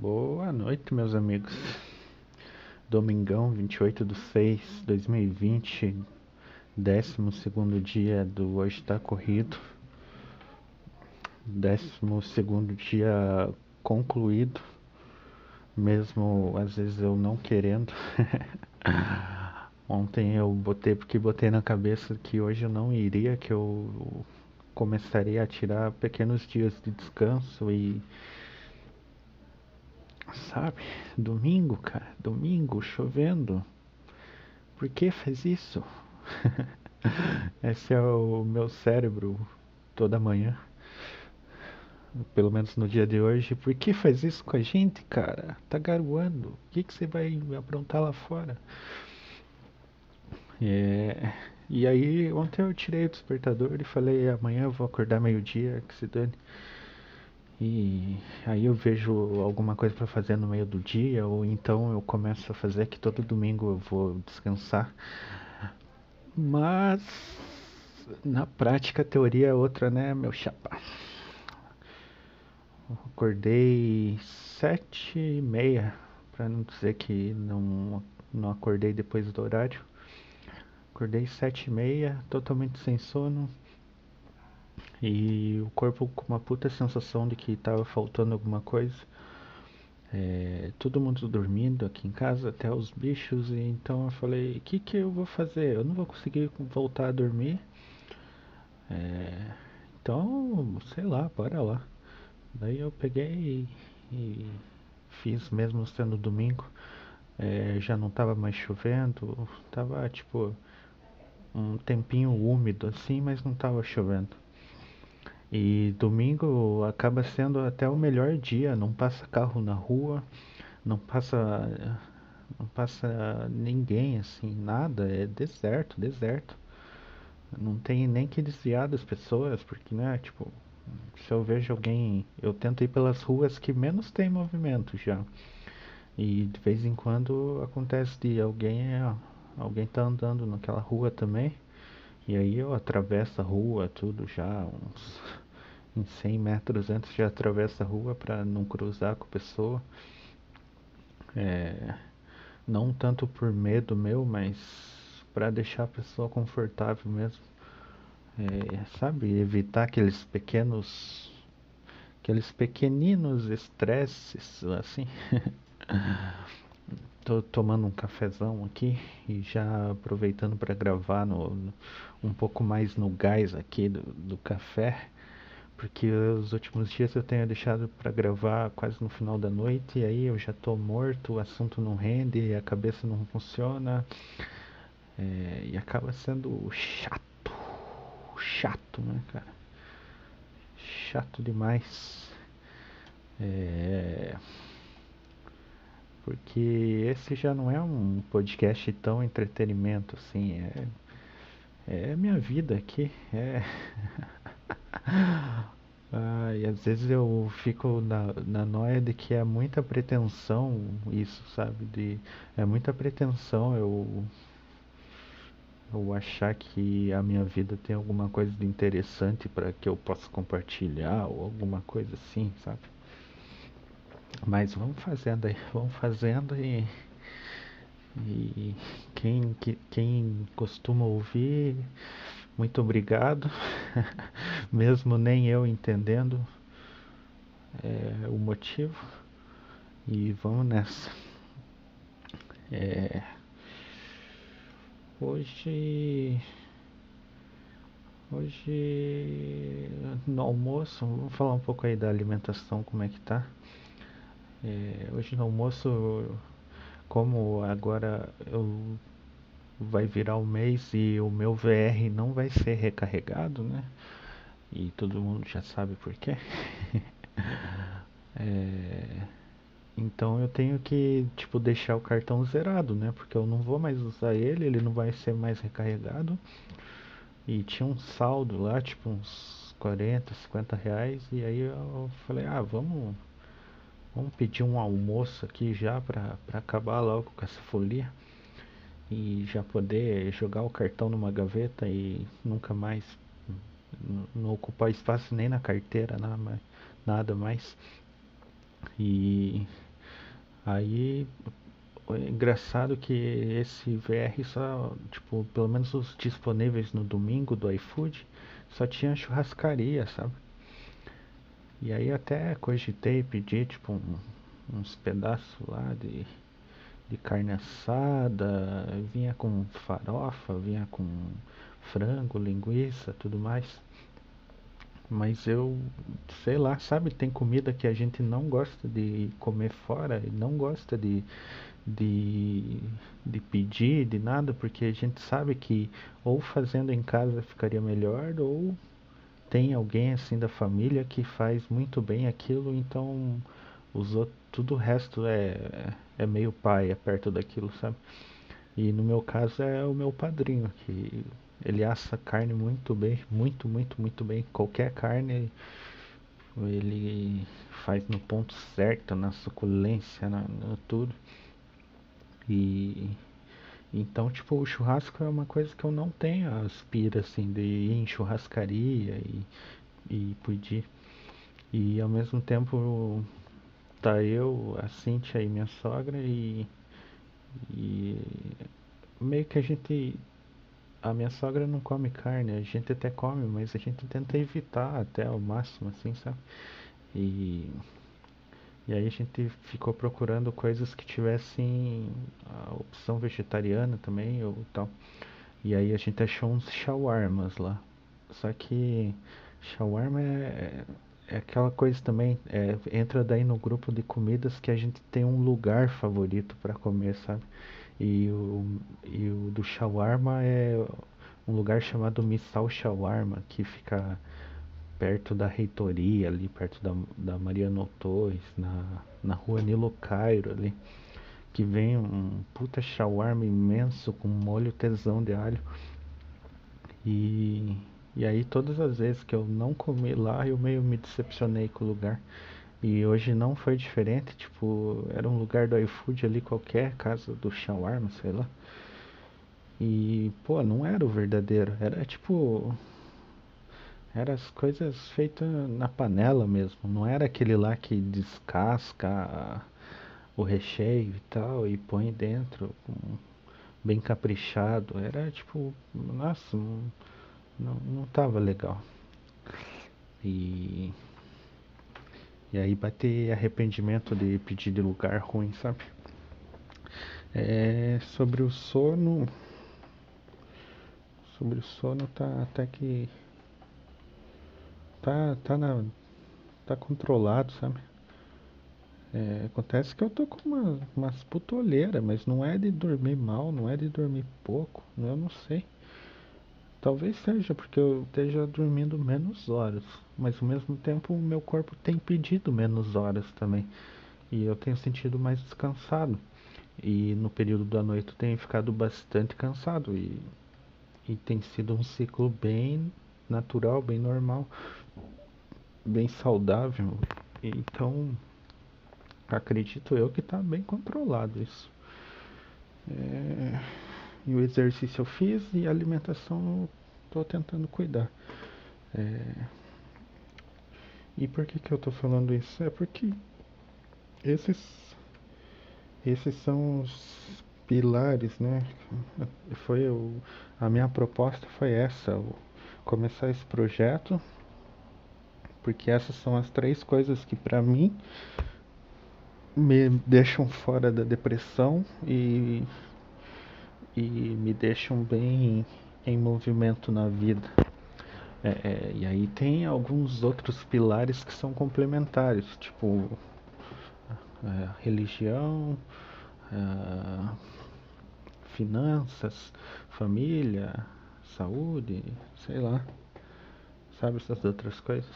Boa noite, meus amigos. Domingão, 28 de 6 de 2020, 12 dia do Hoje Tá Corrido, 12 dia concluído, mesmo às vezes eu não querendo. Ontem eu botei, porque botei na cabeça que hoje eu não iria, que eu começaria a tirar pequenos dias de descanso e sabe? Domingo, cara, domingo, chovendo. Por que faz isso? Esse é o meu cérebro toda manhã. Pelo menos no dia de hoje. Por que faz isso com a gente, cara? Tá garoando. O que, que você vai aprontar lá fora? É... E aí, ontem eu tirei o despertador e falei: amanhã eu vou acordar meio-dia, que se dane. E aí eu vejo alguma coisa para fazer no meio do dia, ou então eu começo a fazer que todo domingo eu vou descansar. Mas na prática a teoria é outra, né, meu chapa? Acordei sete e meia, para não dizer que não, não acordei depois do horário. Acordei sete e meia, totalmente sem sono e o corpo com uma puta sensação de que estava faltando alguma coisa. É, todo mundo dormindo aqui em casa, até os bichos, e então eu falei, o que que eu vou fazer? Eu não vou conseguir voltar a dormir. É, então, sei lá, bora lá. Daí eu peguei e, e fiz mesmo sendo domingo. É, já não estava mais chovendo, tava tipo um tempinho úmido assim, mas não estava chovendo. E domingo acaba sendo até o melhor dia, não passa carro na rua, não passa não passa ninguém assim, nada, é deserto, deserto. Não tem nem que desviar das pessoas, porque né, tipo, se eu vejo alguém, eu tento ir pelas ruas que menos tem movimento já. E de vez em quando acontece de alguém, alguém tá andando naquela rua também. E aí eu atravesso a rua, tudo já, uns em 100 metros antes de atravessar a rua para não cruzar com a pessoa. É, não tanto por medo meu, mas para deixar a pessoa confortável mesmo. É, sabe, evitar aqueles pequenos, aqueles pequeninos estresses, assim. Tô tomando um cafezão aqui e já aproveitando para gravar no, no, um pouco mais no gás aqui do, do café porque os últimos dias eu tenho deixado para gravar quase no final da noite e aí eu já tô morto, o assunto não rende, a cabeça não funciona é, e acaba sendo chato, chato, né, cara? Chato demais. É, porque esse já não é um podcast tão entretenimento assim, é, é minha vida aqui, é. E às vezes eu fico na, na noia de que é muita pretensão isso, sabe? De, é muita pretensão eu, eu achar que a minha vida tem alguma coisa de interessante para que eu possa compartilhar ou alguma coisa assim, sabe? Mas vamos fazendo aí, vamos fazendo e, e quem, que, quem costuma ouvir muito obrigado, mesmo nem eu entendendo é, o motivo. E vamos nessa. É, hoje, hoje no almoço, vamos falar um pouco aí da alimentação, como é que tá. É, hoje no almoço, como agora eu vai virar o mês e o meu VR não vai ser recarregado, né? E todo mundo já sabe por quê. é... Então eu tenho que, tipo, deixar o cartão zerado, né? Porque eu não vou mais usar ele, ele não vai ser mais recarregado. E tinha um saldo lá, tipo uns 40, 50 reais. E aí eu falei, ah, vamos, vamos pedir um almoço aqui já pra, pra acabar logo com essa folia e já poder jogar o cartão numa gaveta e nunca mais não ocupar espaço nem na carteira nada mais. E Aí, é engraçado que esse VR só, tipo, pelo menos os disponíveis no domingo do iFood, só tinha churrascaria, sabe? E aí até cogitei pedir, tipo, um, uns pedaços lá de, de carne assada, vinha com farofa, vinha com frango, linguiça, tudo mais. Mas eu, sei lá, sabe, tem comida que a gente não gosta de comer fora não gosta de, de, de pedir, de nada, porque a gente sabe que ou fazendo em casa ficaria melhor, ou tem alguém assim da família que faz muito bem aquilo, então os outros, tudo o resto é, é meio pai, é perto daquilo, sabe? E no meu caso é o meu padrinho, que ele assa carne muito bem, muito, muito, muito bem. Qualquer carne ele faz no ponto certo, na suculência, na, no tudo. E então, tipo, o churrasco é uma coisa que eu não tenho aspira assim de ir em churrascaria e, e pedir. E ao mesmo tempo tá eu, a Cintia e minha sogra e, e meio que a gente a minha sogra não come carne, a gente até come, mas a gente tenta evitar até ao máximo, assim, sabe? E, e aí a gente ficou procurando coisas que tivessem a opção vegetariana também ou tal. E aí a gente achou uns shawarmas lá. Só que shawarma é, é aquela coisa também, é, entra daí no grupo de comidas que a gente tem um lugar favorito para comer, sabe? E o, e o do shawarma é um lugar chamado Missal Shawarma, que fica perto da reitoria, ali perto da, da Mariano Torres, na, na rua Nilo Cairo ali. Que vem um puta shawarma imenso com molho tesão de alho. E, e aí todas as vezes que eu não comi lá, eu meio me decepcionei com o lugar. E hoje não foi diferente, tipo, era um lugar do iFood ali qualquer, casa do shawarma, sei lá. E, pô, não era o verdadeiro, era tipo era as coisas feitas na panela mesmo, não era aquele lá que descasca o recheio e tal e põe dentro, bem caprichado, era tipo, nossa, não, não, não tava legal. E e aí bater arrependimento de pedir de lugar ruim, sabe? É, sobre o sono. Sobre o sono tá até que. Tá, tá na. Tá controlado, sabe? É, acontece que eu tô com uma, umas putoleiras, mas não é de dormir mal, não é de dormir pouco, eu não sei. Talvez seja porque eu esteja dormindo menos horas, mas ao mesmo tempo o meu corpo tem pedido menos horas também. E eu tenho sentido mais descansado. E no período da noite eu tenho ficado bastante cansado e, e tem sido um ciclo bem natural, bem normal, bem saudável. Então, acredito eu que está bem controlado isso. É... E o exercício eu fiz e a alimentação estou tentando cuidar. É... E por que, que eu estou falando isso? É porque esses, esses são os pilares, né? Foi o, a minha proposta foi essa, começar esse projeto, porque essas são as três coisas que para mim me deixam fora da depressão e e me deixam bem em movimento na vida. É, é, e aí tem alguns outros pilares que são complementares, tipo é, religião, é, finanças, família, saúde, sei lá, sabe essas outras coisas.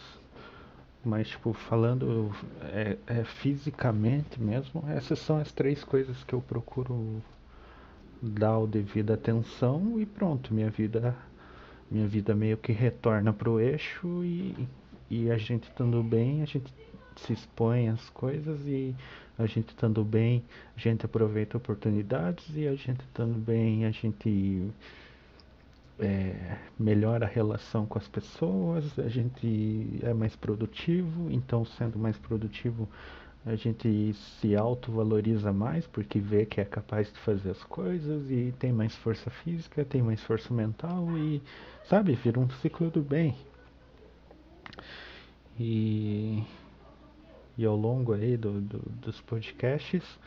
Mas, tipo, falando é, é, fisicamente mesmo, essas são as três coisas que eu procuro dar o devido atenção e pronto, minha vida minha vida meio que retorna pro eixo e, e a gente estando bem, a gente se expõe às coisas e a gente estando bem, a gente aproveita oportunidades e a gente estando bem, a gente é, melhora a relação com as pessoas, a gente é mais produtivo, então sendo mais produtivo a gente se autovaloriza mais porque vê que é capaz de fazer as coisas e tem mais força física, tem mais força mental e, sabe, vira um ciclo do bem. E, e ao longo aí do, do, dos podcasts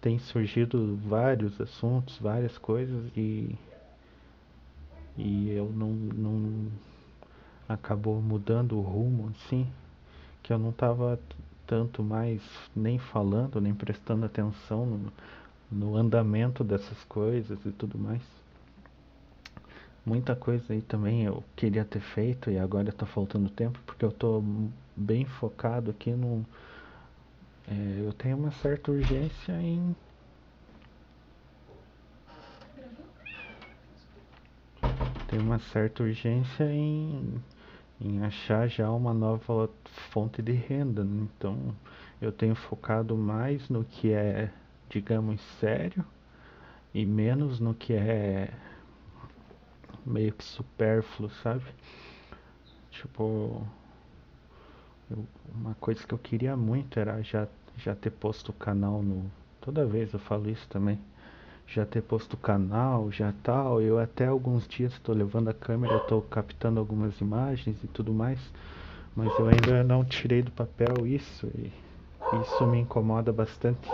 tem surgido vários assuntos, várias coisas e, e eu não, não acabou mudando o rumo assim, que eu não estava tanto mais nem falando, nem prestando atenção no, no andamento dessas coisas e tudo mais. Muita coisa aí também eu queria ter feito e agora está faltando tempo porque eu estou bem focado aqui no. É, eu tenho uma certa urgência em. Tenho uma certa urgência em em achar já uma nova fonte de renda. Né? Então, eu tenho focado mais no que é, digamos, sério e menos no que é meio que supérfluo, sabe? Tipo, eu, uma coisa que eu queria muito era já, já ter posto o canal no. Toda vez eu falo isso também já ter posto o canal, já tal. Eu até alguns dias estou levando a câmera, estou captando algumas imagens e tudo mais, mas eu ainda não tirei do papel isso e isso me incomoda bastante.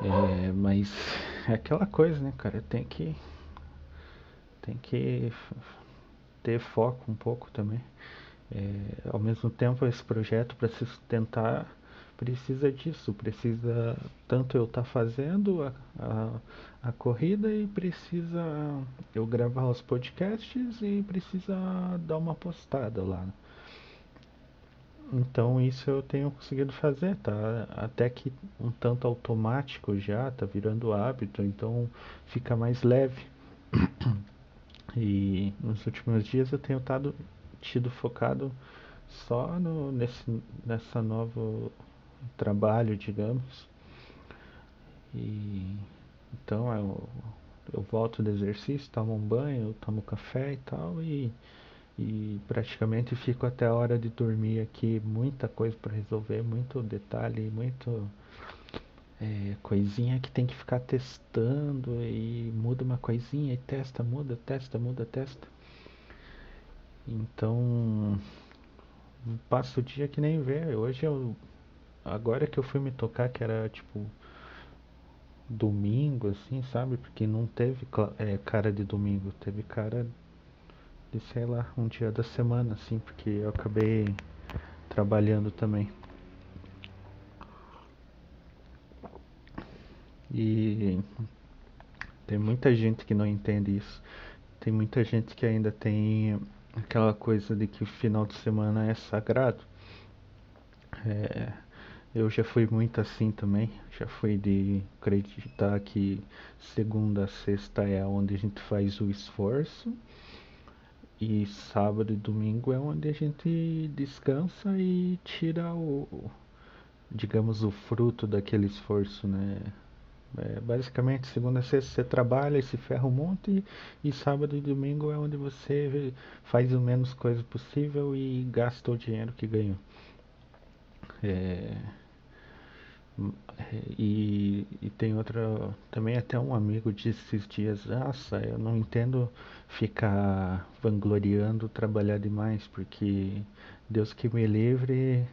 É, mas é aquela coisa, né, cara? Tem que tem que ter foco um pouco também. É, ao mesmo tempo, esse projeto para se sustentar precisa disso, precisa tanto eu estar tá fazendo a, a, a, corrida e precisa eu gravar os podcasts e precisa dar uma postada lá. Então isso eu tenho conseguido fazer, tá? Até que um tanto automático já, tá virando hábito, então fica mais leve. E nos últimos dias eu tenho tado, tido focado só no, nesse, nessa nova trabalho, digamos. E então eu, eu volto do exercício, tomo um banho, tomo café e tal e, e praticamente fico até a hora de dormir aqui, muita coisa para resolver, muito detalhe, muito é, coisinha que tem que ficar testando e muda uma coisinha e testa, muda, testa, muda, testa. Então passo o dia que nem vê. Hoje eu Agora que eu fui me tocar que era tipo domingo, assim, sabe? Porque não teve é, cara de domingo, teve cara de, sei lá, um dia da semana, assim, porque eu acabei trabalhando também. E tem muita gente que não entende isso. Tem muita gente que ainda tem aquela coisa de que o final de semana é sagrado. É, eu já fui muito assim também. Já fui de acreditar que segunda a sexta é onde a gente faz o esforço. E sábado e domingo é onde a gente descansa e tira o, digamos, o fruto daquele esforço, né? É, basicamente, segunda a sexta você trabalha e se ferra um monte, e, e sábado e domingo é onde você faz o menos coisa possível e gasta o dinheiro que ganhou. É, e, e tem outra. Também até um amigo disse esses dias: Nossa, eu não entendo ficar vangloriando trabalhar demais, porque Deus que me livre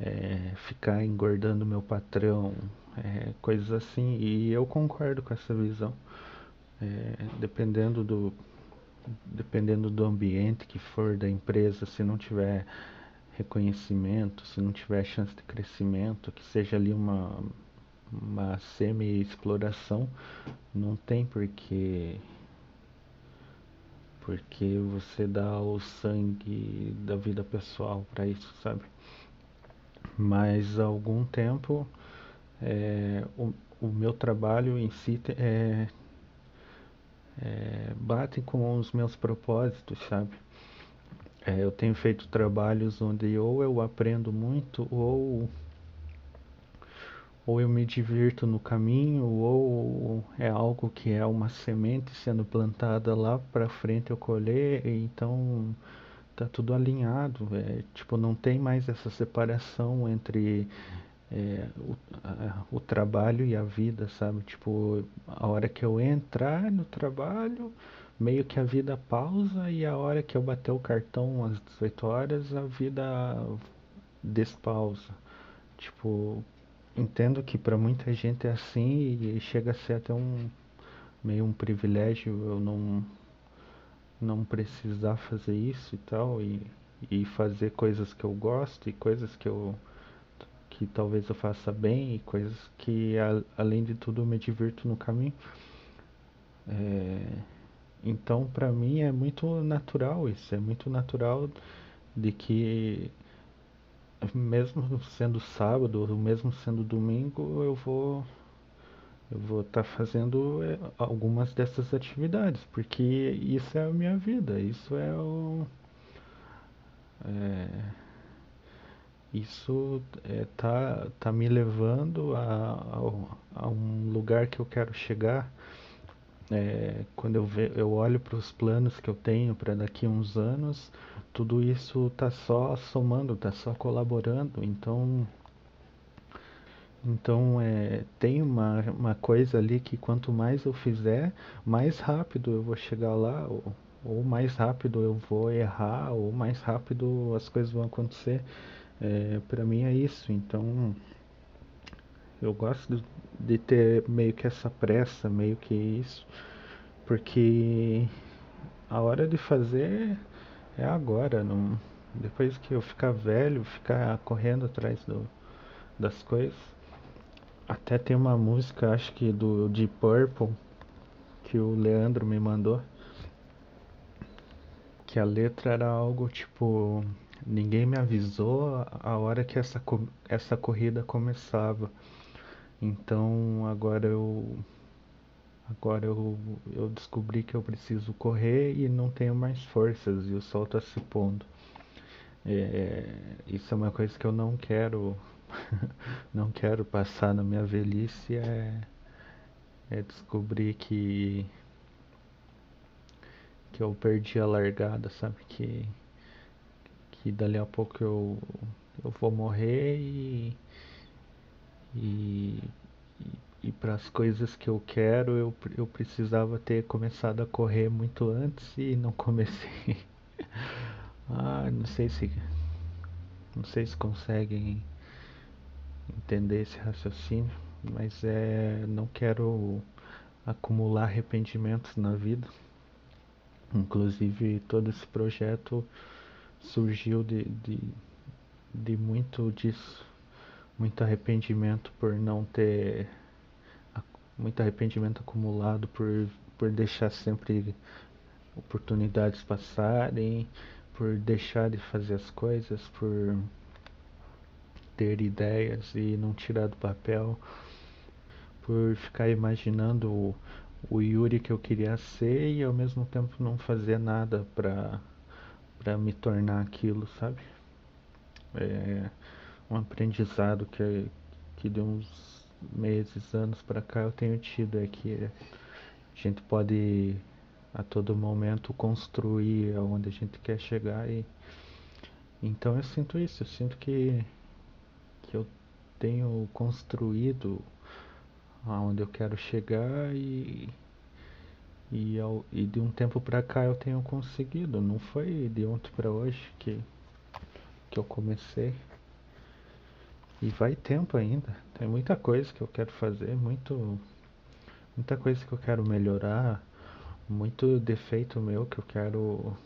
é, ficar engordando meu patrão, é, coisas assim. E eu concordo com essa visão. É, dependendo do dependendo do ambiente que for da empresa, se não tiver reconhecimento, se não tiver chance de crescimento, que seja ali uma, uma semi-exploração, não tem porque porque você dá o sangue da vida pessoal para isso, sabe? Mas há algum tempo é, o, o meu trabalho em si é, é, bate com os meus propósitos, sabe? É, eu tenho feito trabalhos onde ou eu aprendo muito ou ou eu me divirto no caminho ou é algo que é uma semente sendo plantada lá para frente eu colher então tá tudo alinhado, é, tipo, não tem mais essa separação entre é, o, a, o trabalho e a vida, sabe? Tipo, a hora que eu entrar no trabalho, meio que a vida pausa e a hora que eu bater o cartão às 18 horas, a vida despausa. Tipo, entendo que para muita gente é assim e chega a ser até um meio um privilégio eu não não precisar fazer isso e tal e, e fazer coisas que eu gosto e coisas que eu que talvez eu faça bem e coisas que a, além de tudo eu me divirto no caminho é, então para mim é muito natural isso é muito natural de que mesmo sendo sábado mesmo sendo domingo eu vou eu vou estar tá fazendo é, algumas dessas atividades, porque isso é a minha vida, isso é o. É, isso é, tá, tá me levando a, a, a um lugar que eu quero chegar. É, quando eu, ve, eu olho para os planos que eu tenho para daqui a uns anos, tudo isso está só somando, está só colaborando. Então, então é, tem uma, uma coisa ali que quanto mais eu fizer, mais rápido eu vou chegar lá, ou, ou mais rápido eu vou errar, ou mais rápido as coisas vão acontecer. É, para mim é isso. Então eu gosto de ter meio que essa pressa, meio que isso, porque a hora de fazer é agora. Não, depois que eu ficar velho, ficar correndo atrás do, das coisas. Até tem uma música, acho que do Deep Purple, que o Leandro me mandou. Que a letra era algo tipo: Ninguém me avisou a hora que essa, essa corrida começava. Então agora eu. Agora eu, eu descobri que eu preciso correr e não tenho mais forças e o sol está se pondo. É, isso é uma coisa que eu não quero não quero passar na minha velhice é, é descobrir que que eu perdi a largada, sabe? Que, que dali a pouco eu, eu vou morrer e, e, e para as coisas que eu quero eu, eu precisava ter começado a correr muito antes e não comecei. ah, não sei se não sei se conseguem entender esse raciocínio, mas é, não quero acumular arrependimentos na vida. Inclusive, todo esse projeto surgiu de, de, de muito disso, muito arrependimento por não ter, muito arrependimento acumulado por, por deixar sempre oportunidades passarem, por deixar de fazer as coisas, por ter ideias e não tirar do papel, por ficar imaginando o, o Yuri que eu queria ser e ao mesmo tempo não fazer nada para para me tornar aquilo, sabe? É um aprendizado que que de uns meses, anos para cá eu tenho tido é que a gente pode a todo momento construir aonde a gente quer chegar e então eu sinto isso, eu sinto que que eu tenho construído aonde eu quero chegar e e, ao, e de um tempo para cá eu tenho conseguido. Não foi de ontem para hoje que que eu comecei. E vai tempo ainda. Tem muita coisa que eu quero fazer, muito muita coisa que eu quero melhorar, muito defeito meu que eu quero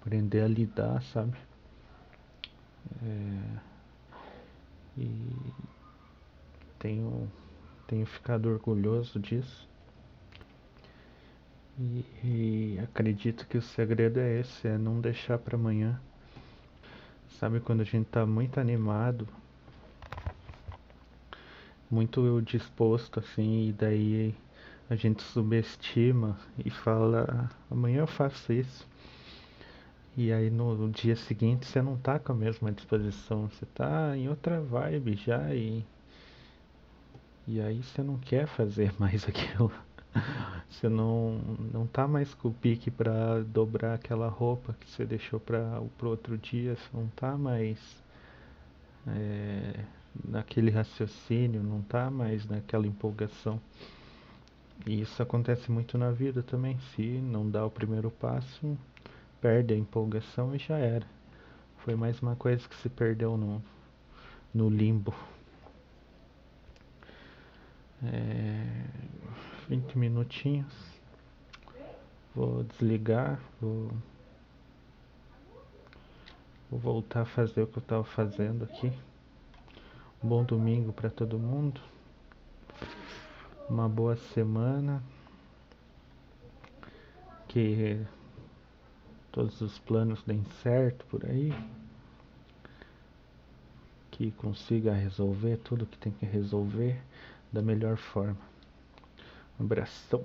aprender a lidar, sabe? É, e tenho, tenho ficado orgulhoso disso. E, e acredito que o segredo é esse, é não deixar para amanhã. Sabe quando a gente tá muito animado, muito disposto assim, e daí a gente subestima e fala, amanhã eu faço isso. E aí no dia seguinte você não tá com a mesma disposição, você tá em outra vibe já e e aí você não quer fazer mais aquilo. Você não, não tá mais com o pique para dobrar aquela roupa que você deixou para o outro dia, você não tá mais é, naquele raciocínio, não tá mais naquela empolgação. E isso acontece muito na vida também. Se não dá o primeiro passo, perde a empolgação e já era. Foi mais uma coisa que se perdeu no, no limbo. É, 20 minutinhos. Vou desligar, vou, vou voltar a fazer o que eu estava fazendo aqui. Bom domingo para todo mundo. Uma boa semana. Que todos os planos deem certo por aí. Que consiga resolver tudo que tem que resolver da melhor forma. Um abração.